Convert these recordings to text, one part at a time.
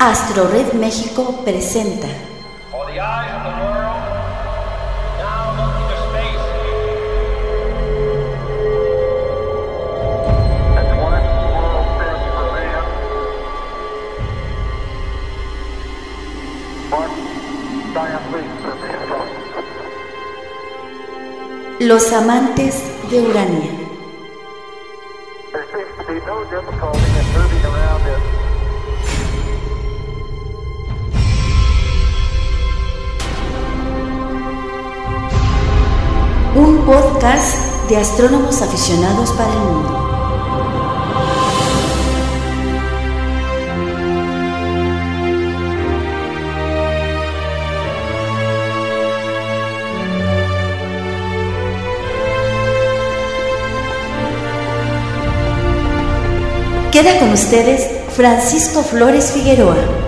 Astro Red México presenta. Los amantes de Urania. Un podcast de astrónomos aficionados para el mundo. Queda con ustedes Francisco Flores Figueroa.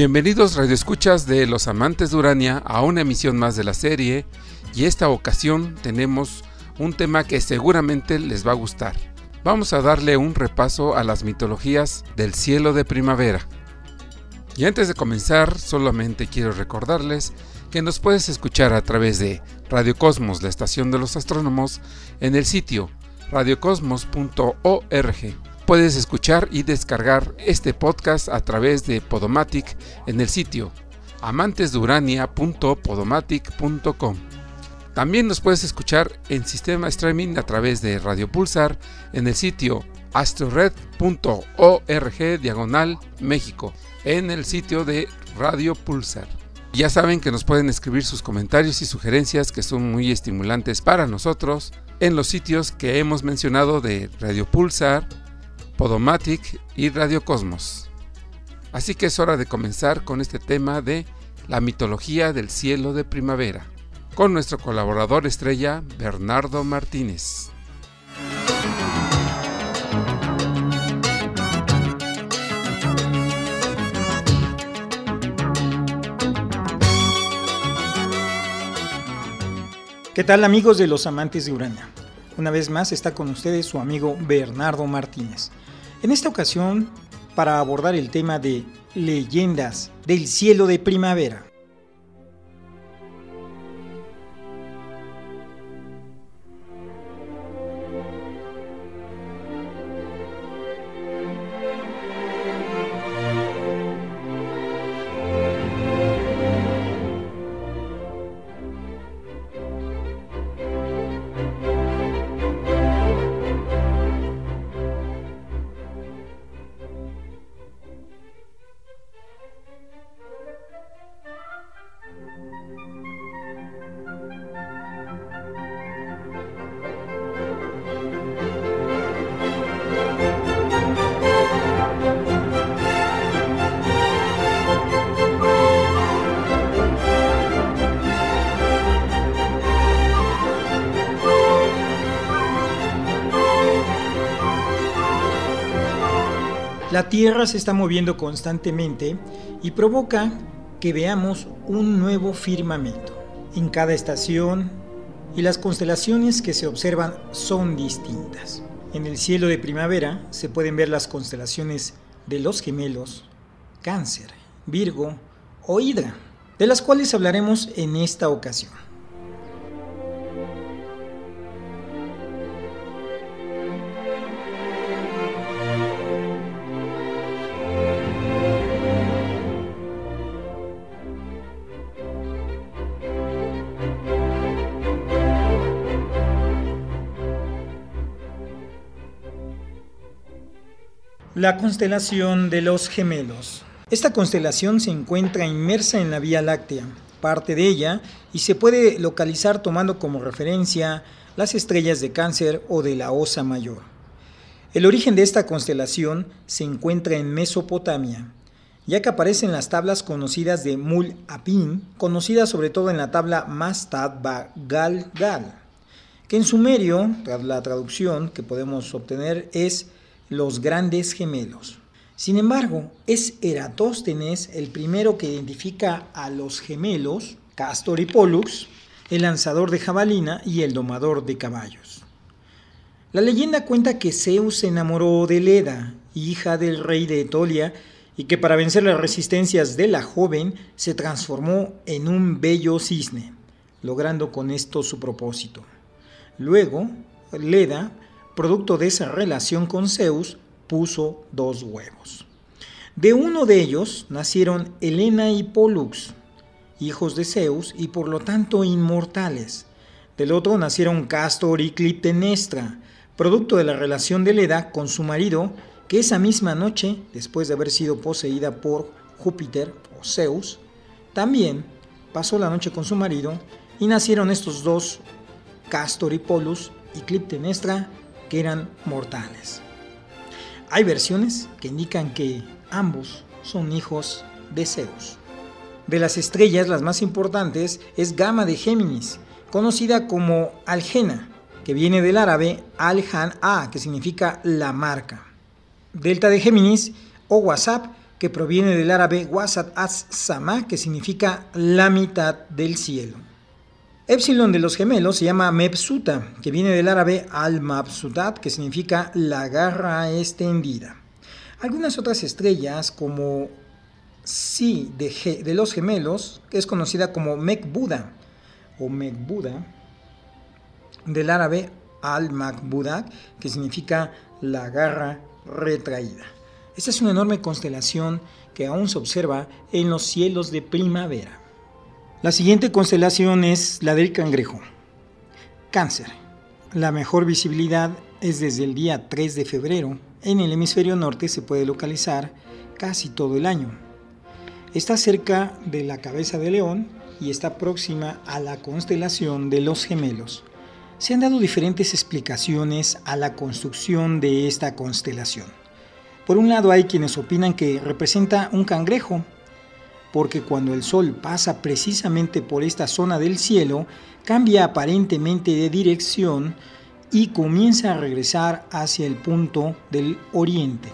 Bienvenidos radioescuchas de Los Amantes de Urania a una emisión más de la serie y esta ocasión tenemos un tema que seguramente les va a gustar. Vamos a darle un repaso a las mitologías del cielo de primavera. Y antes de comenzar, solamente quiero recordarles que nos puedes escuchar a través de Radio Cosmos, la estación de los astrónomos, en el sitio radiocosmos.org puedes escuchar y descargar este podcast a través de Podomatic en el sitio amantesdurania.podomatic.com. También nos puedes escuchar en sistema streaming a través de Radio Pulsar en el sitio astrored.org diagonal México en el sitio de Radio Pulsar. Ya saben que nos pueden escribir sus comentarios y sugerencias que son muy estimulantes para nosotros en los sitios que hemos mencionado de Radio Pulsar, Podomatic y Radio Cosmos. Así que es hora de comenzar con este tema de la mitología del cielo de primavera, con nuestro colaborador estrella Bernardo Martínez. ¿Qué tal amigos de los amantes de Urania? Una vez más está con ustedes su amigo Bernardo Martínez. En esta ocasión, para abordar el tema de leyendas del cielo de primavera. La Tierra se está moviendo constantemente y provoca que veamos un nuevo firmamento. En cada estación y las constelaciones que se observan son distintas. En el cielo de primavera se pueden ver las constelaciones de los gemelos, cáncer, Virgo o Hidra, de las cuales hablaremos en esta ocasión. La constelación de los gemelos. Esta constelación se encuentra inmersa en la Vía Láctea, parte de ella, y se puede localizar tomando como referencia las estrellas de cáncer o de la Osa Mayor. El origen de esta constelación se encuentra en Mesopotamia, ya que aparece en las tablas conocidas de Mul Apin, conocidas sobre todo en la tabla Mastad Gal Gal, que en sumerio, la traducción que podemos obtener es los grandes gemelos. Sin embargo, es Eratóstenes el primero que identifica a los gemelos, Castor y Pollux, el lanzador de jabalina y el domador de caballos. La leyenda cuenta que Zeus se enamoró de Leda, hija del rey de Etolia, y que para vencer las resistencias de la joven se transformó en un bello cisne, logrando con esto su propósito. Luego, Leda producto de esa relación con Zeus, puso dos huevos. De uno de ellos nacieron Helena y Pollux, hijos de Zeus y por lo tanto inmortales. Del otro nacieron Castor y Clitemnestra, producto de la relación de Leda con su marido, que esa misma noche, después de haber sido poseída por Júpiter o Zeus, también pasó la noche con su marido y nacieron estos dos, Castor y Pollux y Clitemnestra, que eran mortales. Hay versiones que indican que ambos son hijos de Zeus. De las estrellas, las más importantes es Gamma de Géminis, conocida como Algena, que viene del árabe Al-Han-A, que significa la marca. Delta de Géminis o WhatsApp, que proviene del árabe Wasat as-Sama, que significa la mitad del cielo. Epsilon de los gemelos se llama Mepsuta, que viene del árabe al-Mabsutat, que significa la garra extendida. Algunas otras estrellas, como Si de, los gemelos, que es conocida como Mekbuda o Mekbuda, del árabe al-Makbudak, que significa la garra retraída. Esta es una enorme constelación que aún se observa en los cielos de primavera. La siguiente constelación es la del cangrejo. Cáncer. La mejor visibilidad es desde el día 3 de febrero. En el hemisferio norte se puede localizar casi todo el año. Está cerca de la cabeza de león y está próxima a la constelación de los gemelos. Se han dado diferentes explicaciones a la construcción de esta constelación. Por un lado hay quienes opinan que representa un cangrejo porque cuando el Sol pasa precisamente por esta zona del cielo, cambia aparentemente de dirección y comienza a regresar hacia el punto del oriente.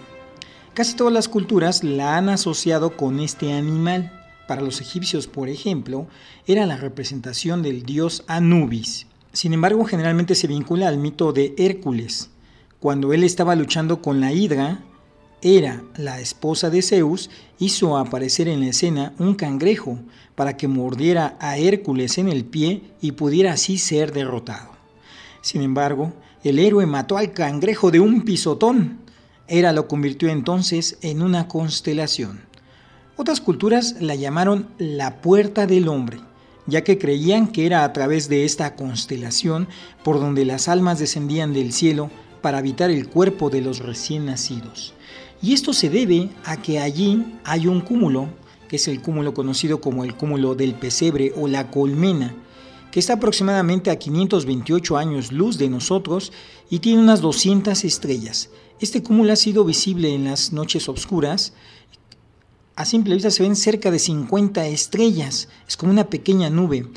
Casi todas las culturas la han asociado con este animal. Para los egipcios, por ejemplo, era la representación del dios Anubis. Sin embargo, generalmente se vincula al mito de Hércules. Cuando él estaba luchando con la hidra, era la esposa de Zeus, hizo aparecer en la escena un cangrejo para que mordiera a Hércules en el pie y pudiera así ser derrotado. Sin embargo, el héroe mató al cangrejo de un pisotón. Hera lo convirtió entonces en una constelación. Otras culturas la llamaron la puerta del hombre, ya que creían que era a través de esta constelación por donde las almas descendían del cielo para habitar el cuerpo de los recién nacidos. Y esto se debe a que allí hay un cúmulo, que es el cúmulo conocido como el cúmulo del pesebre o la colmena, que está aproximadamente a 528 años luz de nosotros y tiene unas 200 estrellas. Este cúmulo ha sido visible en las noches oscuras. A simple vista se ven cerca de 50 estrellas, es como una pequeña nube.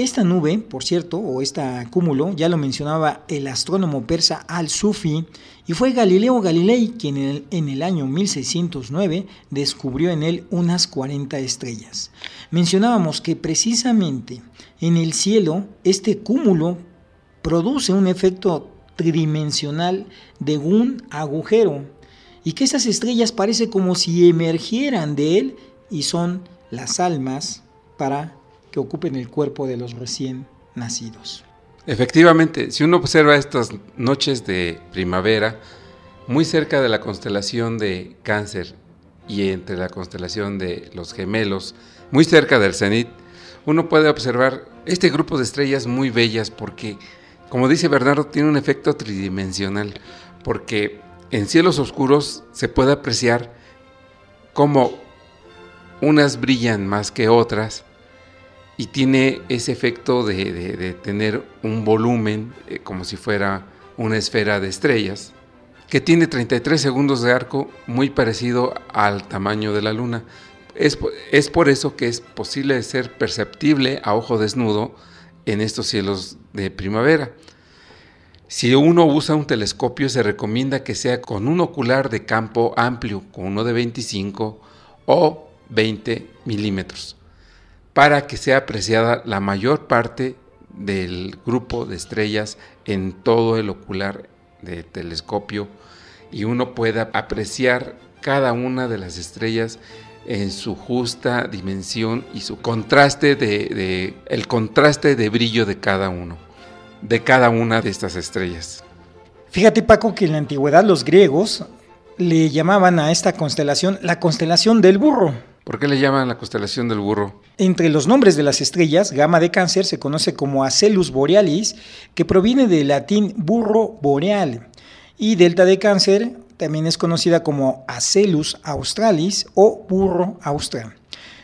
Esta nube, por cierto, o este cúmulo, ya lo mencionaba el astrónomo persa Al-Sufi, y fue Galileo Galilei quien en el, año 1609 descubrió en él unas 40 estrellas. Mencionábamos que precisamente en el cielo este cúmulo produce un efecto tridimensional de un agujero y que esas estrellas parece como si emergieran de él y son las almas para que ocupen el cuerpo de los recién nacidos. Efectivamente, si uno observa estas noches de primavera, muy cerca de la constelación de Cáncer y entre la constelación de los gemelos, muy cerca del cenit, uno puede observar este grupo de estrellas muy bellas porque, como dice Bernardo, tiene un efecto tridimensional, porque en cielos oscuros se puede apreciar cómo unas brillan más que otras, y tiene ese efecto de, tener un volumen eh, como si fuera una esfera de estrellas, que tiene 33 segundos de arco muy parecido al tamaño de la luna. Es, es por eso que es posible ser perceptible a ojo desnudo en estos cielos de primavera. Si uno usa un telescopio se recomienda que sea con un ocular de campo amplio, con uno de 25 o 20 milímetros para que sea apreciada la mayor parte del grupo de estrellas en todo el ocular de telescopio y uno pueda apreciar cada una de las estrellas en su justa dimensión y su contraste de, el contraste de brillo de cada uno, de cada una de estas estrellas. Fíjate Paco que en la antigüedad los griegos le llamaban a esta constelación la constelación del burro ¿Por qué le llaman la constelación del burro? Entre los nombres de las estrellas, Gama de Cáncer se conoce como Acelus borealis, que proviene del latín burro boreal, y Delta de Cáncer también es conocida como Acelus australis o burro austral.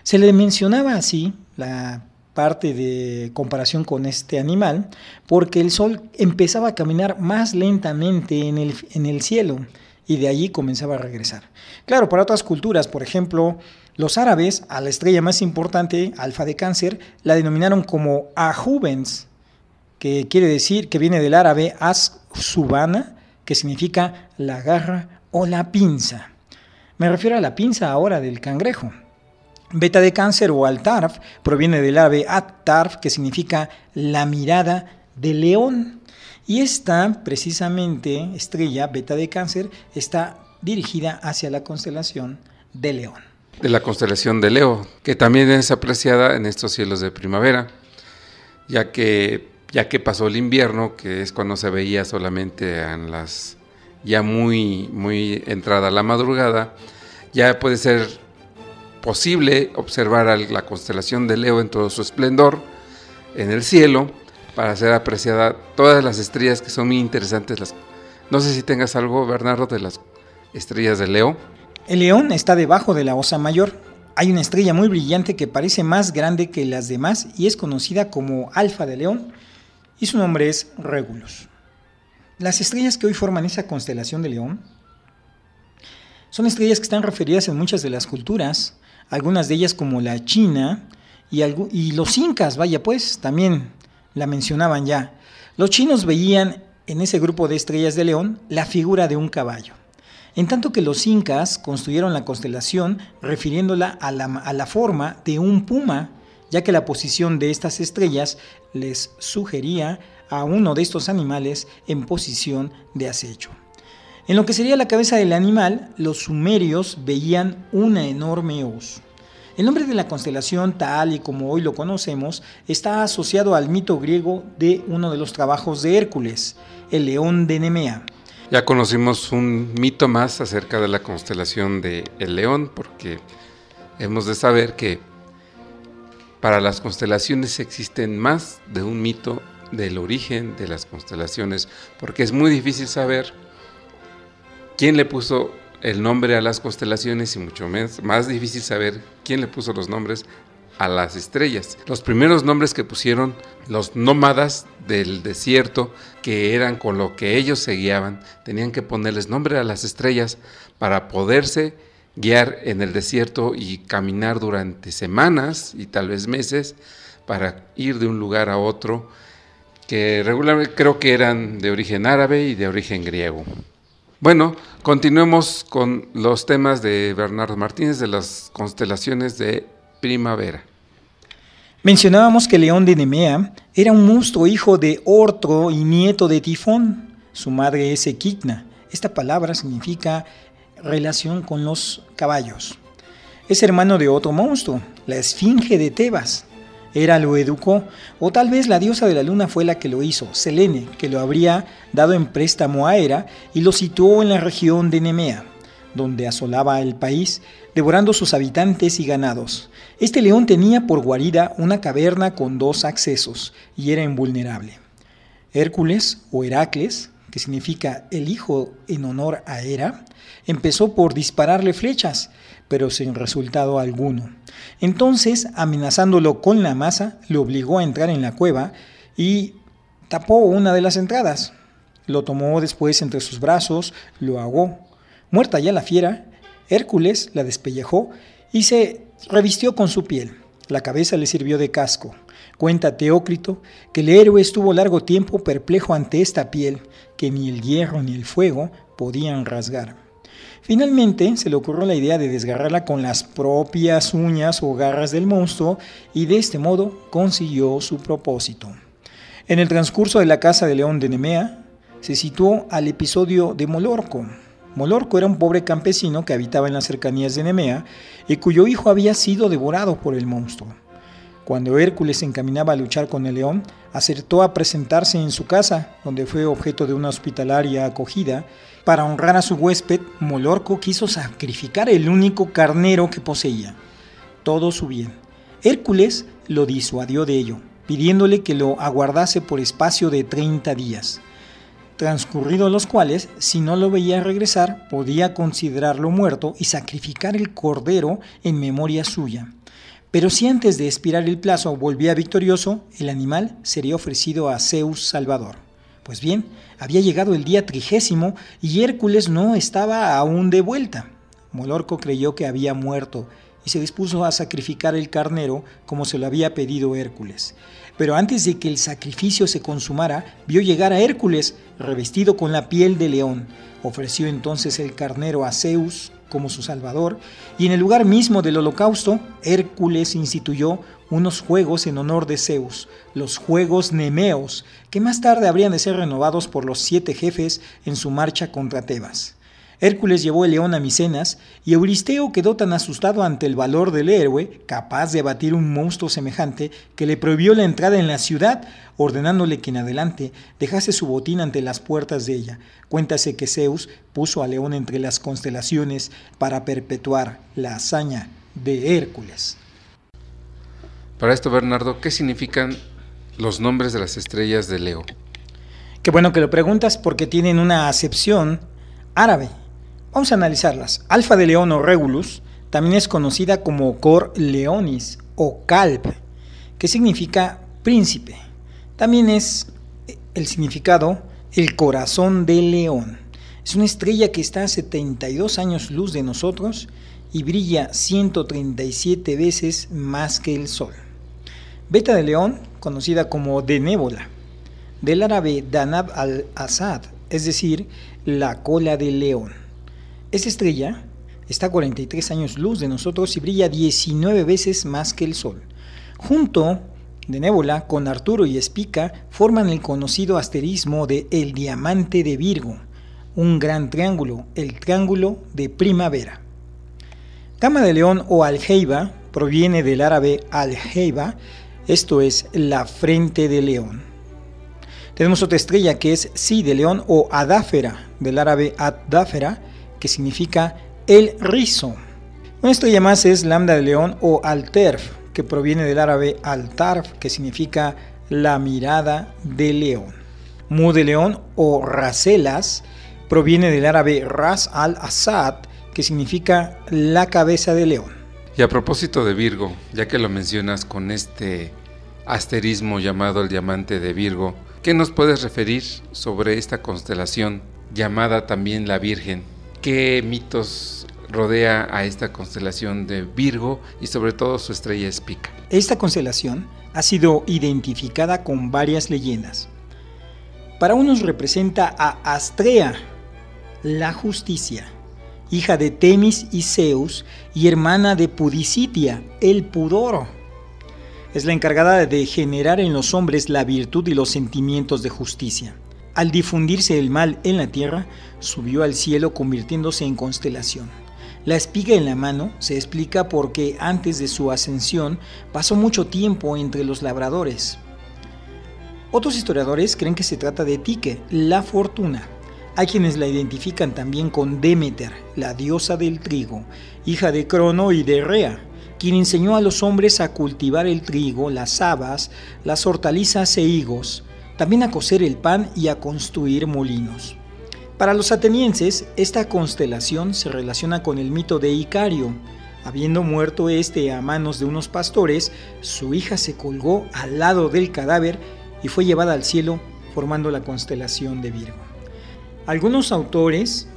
Se le mencionaba así la parte de comparación con este animal porque el sol empezaba a caminar más lentamente en el, en el cielo y de allí comenzaba a regresar. Claro, para otras culturas, por ejemplo, los árabes, a la estrella más importante, Alfa de Cáncer, la denominaron como Ajubens, que quiere decir que viene del árabe As-Subana, que significa la garra o la pinza. Me refiero a la pinza ahora del cangrejo. Beta de cáncer o Altarf proviene del árabe At-Tarf, que significa la mirada de león. Y esta, precisamente, estrella beta de cáncer, está dirigida hacia la constelación de león de la constelación de Leo, que también es apreciada en estos cielos de primavera, ya que, ya que pasó el invierno, que es cuando se veía solamente en las ya muy, muy entrada la madrugada, ya puede ser posible observar la constelación de Leo en todo su esplendor en el cielo para ser apreciada todas las estrellas que son muy interesantes. Las, no sé si tengas algo, Bernardo, de las estrellas de Leo. El león está debajo de la Osa Mayor. Hay una estrella muy brillante que parece más grande que las demás y es conocida como Alfa de León y su nombre es Regulus. Las estrellas que hoy forman esa constelación de León son estrellas que están referidas en muchas de las culturas, algunas de ellas como la China y, y los incas, vaya pues, también la mencionaban ya. Los chinos veían en ese grupo de estrellas de León la figura de un caballo en tanto que los incas construyeron la constelación refiriéndola a la, forma de un puma, ya que la posición de estas estrellas les sugería a uno de estos animales en posición de acecho. En lo que sería la cabeza del animal, los sumerios veían una enorme hoz. El nombre de la constelación, tal y como hoy lo conocemos, está asociado al mito griego de uno de los trabajos de Hércules, el león de Nemea. Ya conocimos un mito más acerca de la constelación de El León, porque hemos de saber que para las constelaciones existen más de un mito del origen de las constelaciones, porque es muy difícil saber quién le puso el nombre a las constelaciones y mucho más, más difícil saber quién le puso los nombres a las estrellas. Los primeros nombres que pusieron los nómadas del desierto, que eran con lo que ellos se guiaban, tenían que ponerles nombre a las estrellas para poderse guiar en el desierto y caminar durante semanas y tal vez meses para ir de un lugar a otro, que regularmente creo que eran de origen árabe y de origen griego. Bueno, continuemos con los temas de Bernardo Martínez de las constelaciones de primavera. Mencionábamos que León de Nemea era un monstruo hijo de Ortro y nieto de Tifón. Su madre es Equigna. Esta palabra significa relación con los caballos. Es hermano de otro monstruo, la Esfinge de Tebas. Era lo educó, o tal vez la diosa de la luna fue la que lo hizo, Selene, que lo habría dado en préstamo a Hera y lo situó en la región de Nemea, donde asolaba el país, devorando sus habitantes y ganados. Este león tenía por guarida una caverna con dos accesos y era invulnerable. Hércules o Heracles, que significa el hijo en honor a Hera, empezó por dispararle flechas, pero sin resultado alguno. Entonces, amenazándolo con la masa, lo obligó a entrar en la cueva y tapó una de las entradas. Lo tomó después entre sus brazos, lo ahogó. Muerta ya la fiera, Hércules la despellejó y se revistió con su piel. La cabeza le sirvió de casco. Cuenta Teócrito que el héroe estuvo largo tiempo perplejo ante esta piel que ni el hierro ni el fuego podían rasgar. Finalmente se le ocurrió la idea de desgarrarla con las propias uñas o garras del monstruo y de este modo consiguió su propósito. En el transcurso de la casa de León de Nemea se situó al episodio de Molorco. Molorco era un pobre campesino que habitaba en las cercanías de Nemea y cuyo hijo había sido devorado por el monstruo. Cuando Hércules se encaminaba a luchar con el león, acertó a presentarse en su casa, donde fue objeto de una hospitalaria acogida, para honrar a su huésped, Molorco quiso sacrificar el único carnero que poseía. Todo su bien. Hércules lo disuadió de ello, pidiéndole que lo aguardase por espacio de 30 días, transcurridos los cuales, si no lo veía regresar, podía considerarlo muerto y sacrificar el cordero en memoria suya. Pero si antes de expirar el plazo volvía victorioso, el animal sería ofrecido a Zeus Salvador. Pues bien, había llegado el día trigésimo y Hércules no estaba aún de vuelta. Molorco creyó que había muerto y se dispuso a sacrificar el carnero como se lo había pedido Hércules. Pero antes de que el sacrificio se consumara, vio llegar a Hércules revestido con la piel de león. Ofreció entonces el carnero a Zeus como su salvador, y en el lugar mismo del holocausto, Hércules instituyó unos juegos en honor de Zeus, los Juegos Nemeos, que más tarde habrían de ser renovados por los siete jefes en su marcha contra Tebas. Hércules llevó el león a Micenas y Euristeo quedó tan asustado ante el valor del héroe, capaz de abatir un monstruo semejante, que le prohibió la entrada en la ciudad, ordenándole que en adelante dejase su botín ante las puertas de ella. Cuéntase que Zeus puso al león entre las constelaciones para perpetuar la hazaña de Hércules. Para esto, Bernardo, ¿qué significan los nombres de las estrellas de Leo? Qué bueno que lo preguntas porque tienen una acepción árabe. Vamos a analizarlas. Alfa de León o Regulus también es conocida como Cor Leonis o Calb, que significa príncipe. También es el significado el corazón de león. Es una estrella que está a 72 años luz de nosotros y brilla 137 veces más que el Sol. Beta de León, conocida como Denébola, del árabe Danab al-Assad, es decir, la cola de león. Esta estrella está a 43 años luz de nosotros y brilla 19 veces más que el Sol. Junto de Nébula con Arturo y Espica forman el conocido asterismo de El Diamante de Virgo, un gran triángulo, el triángulo de primavera. Gama de León o Aljeiba proviene del árabe Aljeiba esto es la frente de león. Tenemos otra estrella que es Si de león o Adáfera, del árabe Adáfera, que significa el rizo. Una estrella más es Lambda de león o Alterf, que proviene del árabe Altarf, que significa la mirada de león. Mu de león o Raselas proviene del árabe Ras al-Assad, que significa la cabeza de león. Y a propósito de Virgo, ya que lo mencionas con este asterismo llamado el diamante de Virgo, ¿qué nos puedes referir sobre esta constelación llamada también la Virgen? ¿Qué mitos rodea a esta constelación de Virgo y sobre todo su estrella Espica. Esta constelación ha sido identificada con varias leyendas. Para unos representa a Astrea, la justicia, hija de Temis y Zeus y hermana de Pudicitia, el pudor. Es la encargada de generar en los hombres la virtud y los sentimientos de justicia. Al difundirse el mal en la tierra, subió al cielo convirtiéndose en constelación. La espiga en la mano se explica porque antes de su ascensión pasó mucho tiempo entre los labradores. Otros historiadores creen que se trata de Tique, la fortuna. Hay quienes la identifican también con Demeter, la diosa del trigo, hija de Crono y de Rea, quien enseñó a los hombres a cultivar el trigo, las habas, las hortalizas e higos, también a cocer el pan y a construir molinos. Para los atenienses, esta constelación se relaciona con el mito de Icario. Habiendo muerto este a manos de unos pastores, su hija se colgó al lado del cadáver y fue llevada al cielo formando la constelación de Virgo. Algunos autores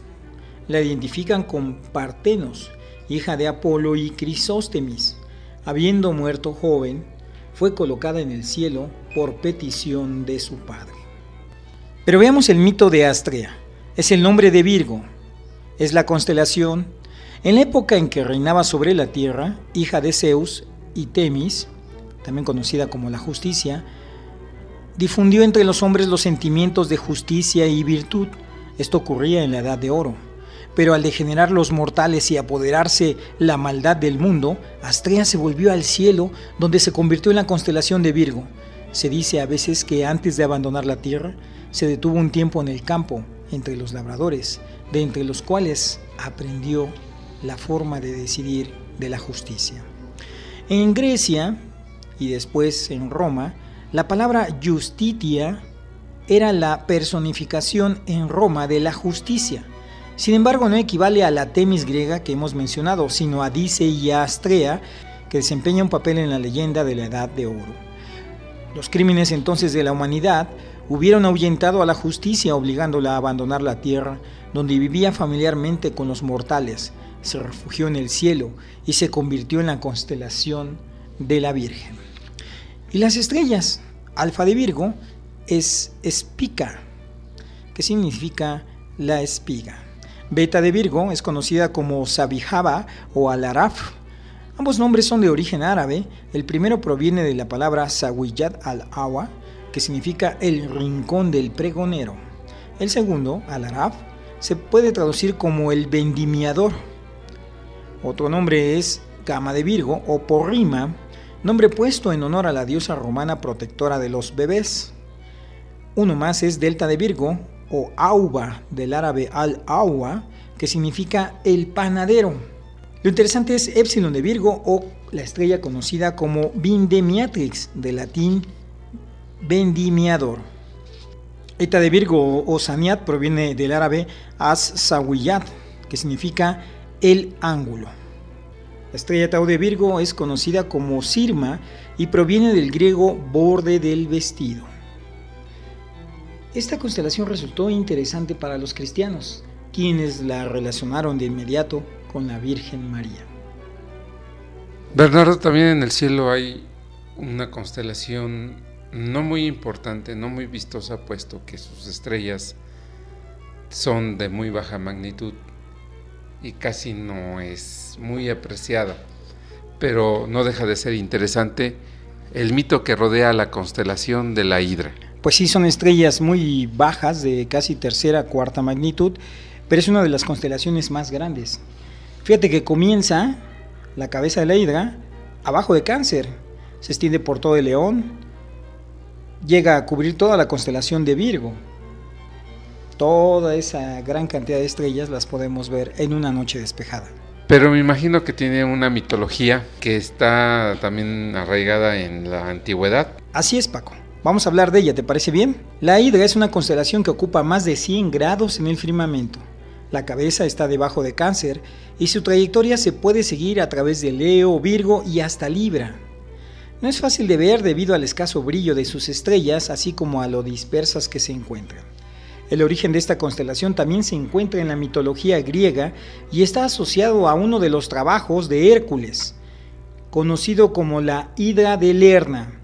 la identifican con Partenos, hija de Apolo y Crisóstemis. Habiendo muerto joven, fue colocada en el cielo por petición de su padre. Pero veamos el mito de Astrea. Es el nombre de Virgo. Es la constelación. En la época en que reinaba sobre la tierra, hija de Zeus y Temis, también conocida como la justicia, difundió entre los hombres los sentimientos de justicia y virtud. Esto ocurría en la Edad de Oro pero al degenerar los mortales y apoderarse la maldad del mundo, Astrea se volvió al cielo, donde se convirtió en la constelación de Virgo. Se dice a veces que antes de abandonar la tierra, se detuvo un tiempo en el campo, entre los labradores, de entre los cuales aprendió la forma de decidir de la justicia. En Grecia y después en Roma, la palabra justitia era la personificación en Roma de la justicia. Sin embargo, no equivale a la Temis griega que hemos mencionado, sino a Dice y a Astrea, que desempeña un papel en la leyenda de la Edad de Oro. Los crímenes entonces de la humanidad hubieron ahuyentado a la justicia obligándola a abandonar la tierra, donde vivía familiarmente con los mortales, se refugió en el cielo y se convirtió en la constelación de la Virgen. Y las estrellas, alfa de Virgo, es espica, que significa la espiga. Beta de Virgo es conocida como Sabijaba o Al-Araf. Ambos nombres son de origen árabe. El primero proviene de la palabra Sawiyat al-Awa, que significa el rincón del pregonero. El segundo, Al-Araf, se puede traducir como el vendimiador. Otro nombre es Cama de Virgo o Porrima, nombre puesto en honor a la diosa romana protectora de los bebés. Uno más es Delta de Virgo o Auba del árabe al-Awa, que significa el panadero. Lo interesante es Epsilon de Virgo o la estrella conocida como Vindemiatrix, de latín vendimiador. Eta de Virgo o Saniat proviene del árabe as-Sawiyat, que significa el ángulo. La estrella Tau de Virgo es conocida como Sirma y proviene del griego borde del vestido. Esta constelación resultó interesante para los cristianos, quienes la relacionaron de inmediato con la Virgen María. Bernardo, también en el cielo hay una constelación no muy importante, no muy vistosa, puesto que sus estrellas son de muy baja magnitud y casi no es muy apreciada, pero no deja de ser interesante el mito que rodea la constelación de la Hidra pues sí son estrellas muy bajas, de casi tercera, cuarta magnitud, pero es una de las constelaciones más grandes. Fíjate que comienza la cabeza de la hidra abajo de cáncer, se extiende por todo el león, llega a cubrir toda la constelación de Virgo. Toda esa gran cantidad de estrellas las podemos ver en una noche despejada. Pero me imagino que tiene una mitología que está también arraigada en la antigüedad. Así es, Paco. Vamos a hablar de ella, ¿te parece bien? La Hidra es una constelación que ocupa más de 100 grados en el firmamento. La cabeza está debajo de Cáncer y su trayectoria se puede seguir a través de Leo, Virgo y hasta Libra. No es fácil de ver debido al escaso brillo de sus estrellas, así como a lo dispersas que se encuentran. El origen de esta constelación también se encuentra en la mitología griega y está asociado a uno de los trabajos de Hércules, conocido como la Hidra de Lerna.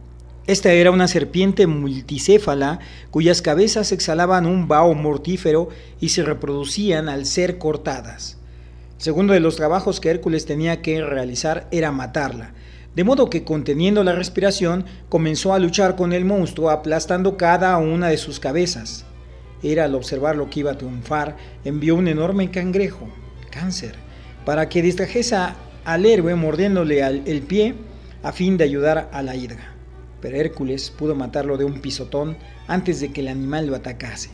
Esta era una serpiente multicéfala cuyas cabezas exhalaban un vaho mortífero y se reproducían al ser cortadas. Segundo de los trabajos que Hércules tenía que realizar era matarla, de modo que conteniendo la respiración comenzó a luchar con el monstruo aplastando cada una de sus cabezas. Era al observar lo que iba a triunfar, envió un enorme cangrejo, cáncer, para que distrajese al héroe mordiéndole el pie a fin de ayudar a la hidra pero Hércules pudo matarlo de un pisotón antes de que el animal lo atacase.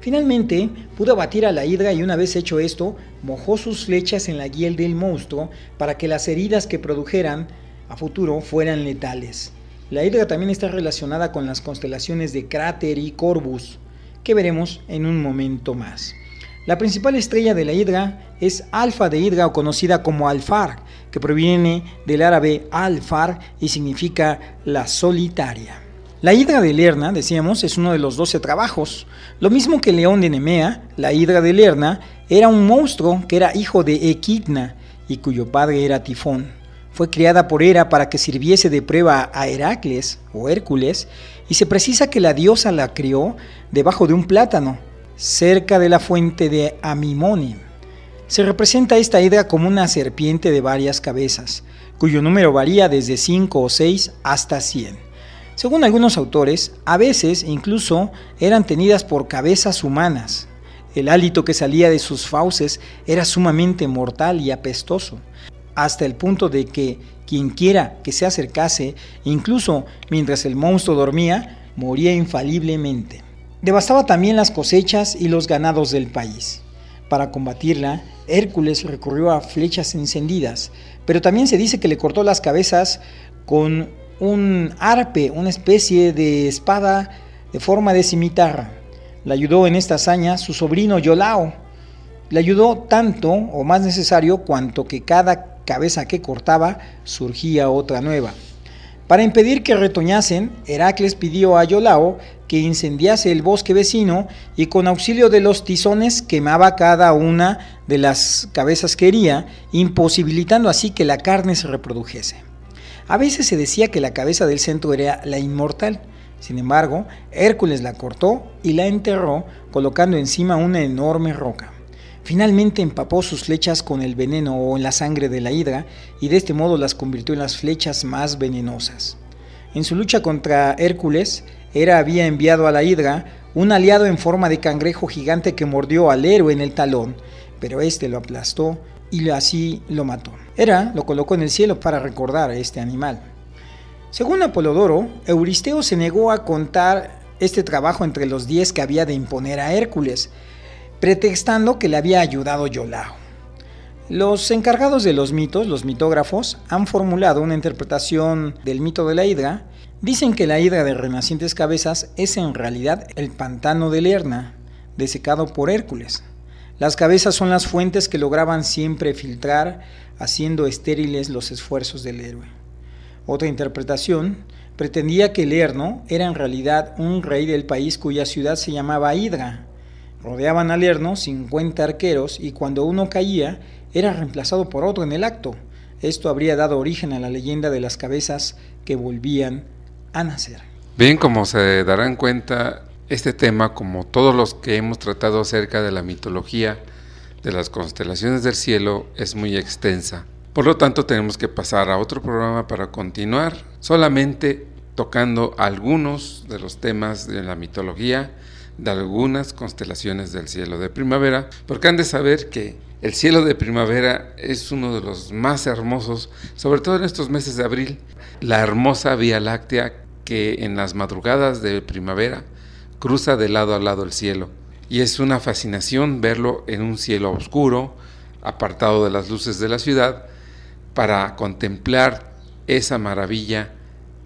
Finalmente, pudo abatir a la hidra y una vez hecho esto, mojó sus flechas en la hiel del monstruo para que las heridas que produjeran a futuro fueran letales. La hidra también está relacionada con las constelaciones de Cráter y Corvus, que veremos en un momento más. La principal estrella de la hidra es Alfa de Hidra o conocida como Alfar, que proviene del árabe Alfar y significa la solitaria. La hidra de Lerna, decíamos, es uno de los doce trabajos. Lo mismo que León de Nemea, la hidra de Lerna era un monstruo que era hijo de Equidna y cuyo padre era Tifón. Fue criada por Hera para que sirviese de prueba a Heracles o Hércules y se precisa que la diosa la crió debajo de un plátano cerca de la fuente de Amimone. Se representa esta hidra como una serpiente de varias cabezas, cuyo número varía desde 5 o 6 hasta 100. Según algunos autores, a veces incluso eran tenidas por cabezas humanas. El hálito que salía de sus fauces era sumamente mortal y apestoso, hasta el punto de que quien quiera que se acercase, incluso mientras el monstruo dormía, moría infaliblemente. Devastaba también las cosechas y los ganados del país. Para combatirla, Hércules recurrió a flechas encendidas, pero también se dice que le cortó las cabezas con un arpe, una especie de espada de forma de cimitarra. Le ayudó en esta hazaña su sobrino Yolao. Le ayudó tanto o más necesario cuanto que cada cabeza que cortaba surgía otra nueva. Para impedir que retoñasen, Heracles pidió a Yolao que incendiase el bosque vecino y con auxilio de los tizones quemaba cada una de las cabezas que hería, imposibilitando así que la carne se reprodujese. A veces se decía que la cabeza del centro era la inmortal, sin embargo, Hércules la cortó y la enterró colocando encima una enorme roca. Finalmente empapó sus flechas con el veneno o en la sangre de la hidra y de este modo las convirtió en las flechas más venenosas. En su lucha contra Hércules, Hera había enviado a la hidra un aliado en forma de cangrejo gigante que mordió al héroe en el talón, pero éste lo aplastó y así lo mató. Hera lo colocó en el cielo para recordar a este animal. Según Apolodoro, Euristeo se negó a contar este trabajo entre los diez que había de imponer a Hércules, pretextando que le había ayudado Yolao. Los encargados de los mitos, los mitógrafos, han formulado una interpretación del mito de la hidra. Dicen que la hidra de renacientes cabezas es en realidad el pantano de Lerna, desecado por Hércules. Las cabezas son las fuentes que lograban siempre filtrar, haciendo estériles los esfuerzos del héroe. Otra interpretación pretendía que Lerno era en realidad un rey del país cuya ciudad se llamaba Hidra, Rodeaban al Lerno 50 arqueros y cuando uno caía era reemplazado por otro en el acto. Esto habría dado origen a la leyenda de las cabezas que volvían a nacer. Bien, como se darán cuenta, este tema, como todos los que hemos tratado acerca de la mitología de las constelaciones del cielo, es muy extensa. Por lo tanto, tenemos que pasar a otro programa para continuar solamente tocando algunos de los temas de la mitología de algunas constelaciones del cielo de primavera, porque han de saber que el cielo de primavera es uno de los más hermosos, sobre todo en estos meses de abril, la hermosa Vía Láctea que en las madrugadas de primavera cruza de lado a lado el cielo. Y es una fascinación verlo en un cielo oscuro, apartado de las luces de la ciudad, para contemplar esa maravilla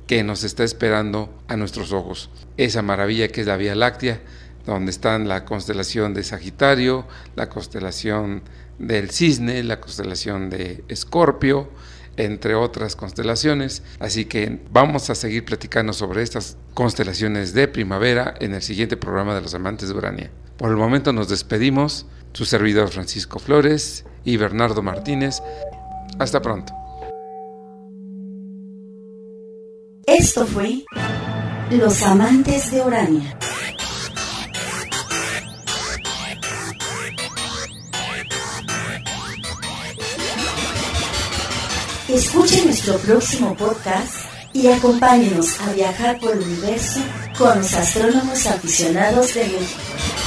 que nos está esperando a nuestros ojos. Esa maravilla que es la Vía Láctea, donde están la constelación de Sagitario, la constelación del Cisne, la constelación de Escorpio, entre otras constelaciones. Así que vamos a seguir platicando sobre estas constelaciones de primavera en el siguiente programa de los amantes de Urania. Por el momento nos despedimos, su servidor Francisco Flores y Bernardo Martínez. Hasta pronto. Esto fue Los Amantes de Urania. Escuche nuestro próximo podcast y acompáñenos a viajar por el universo con los astrónomos aficionados de México.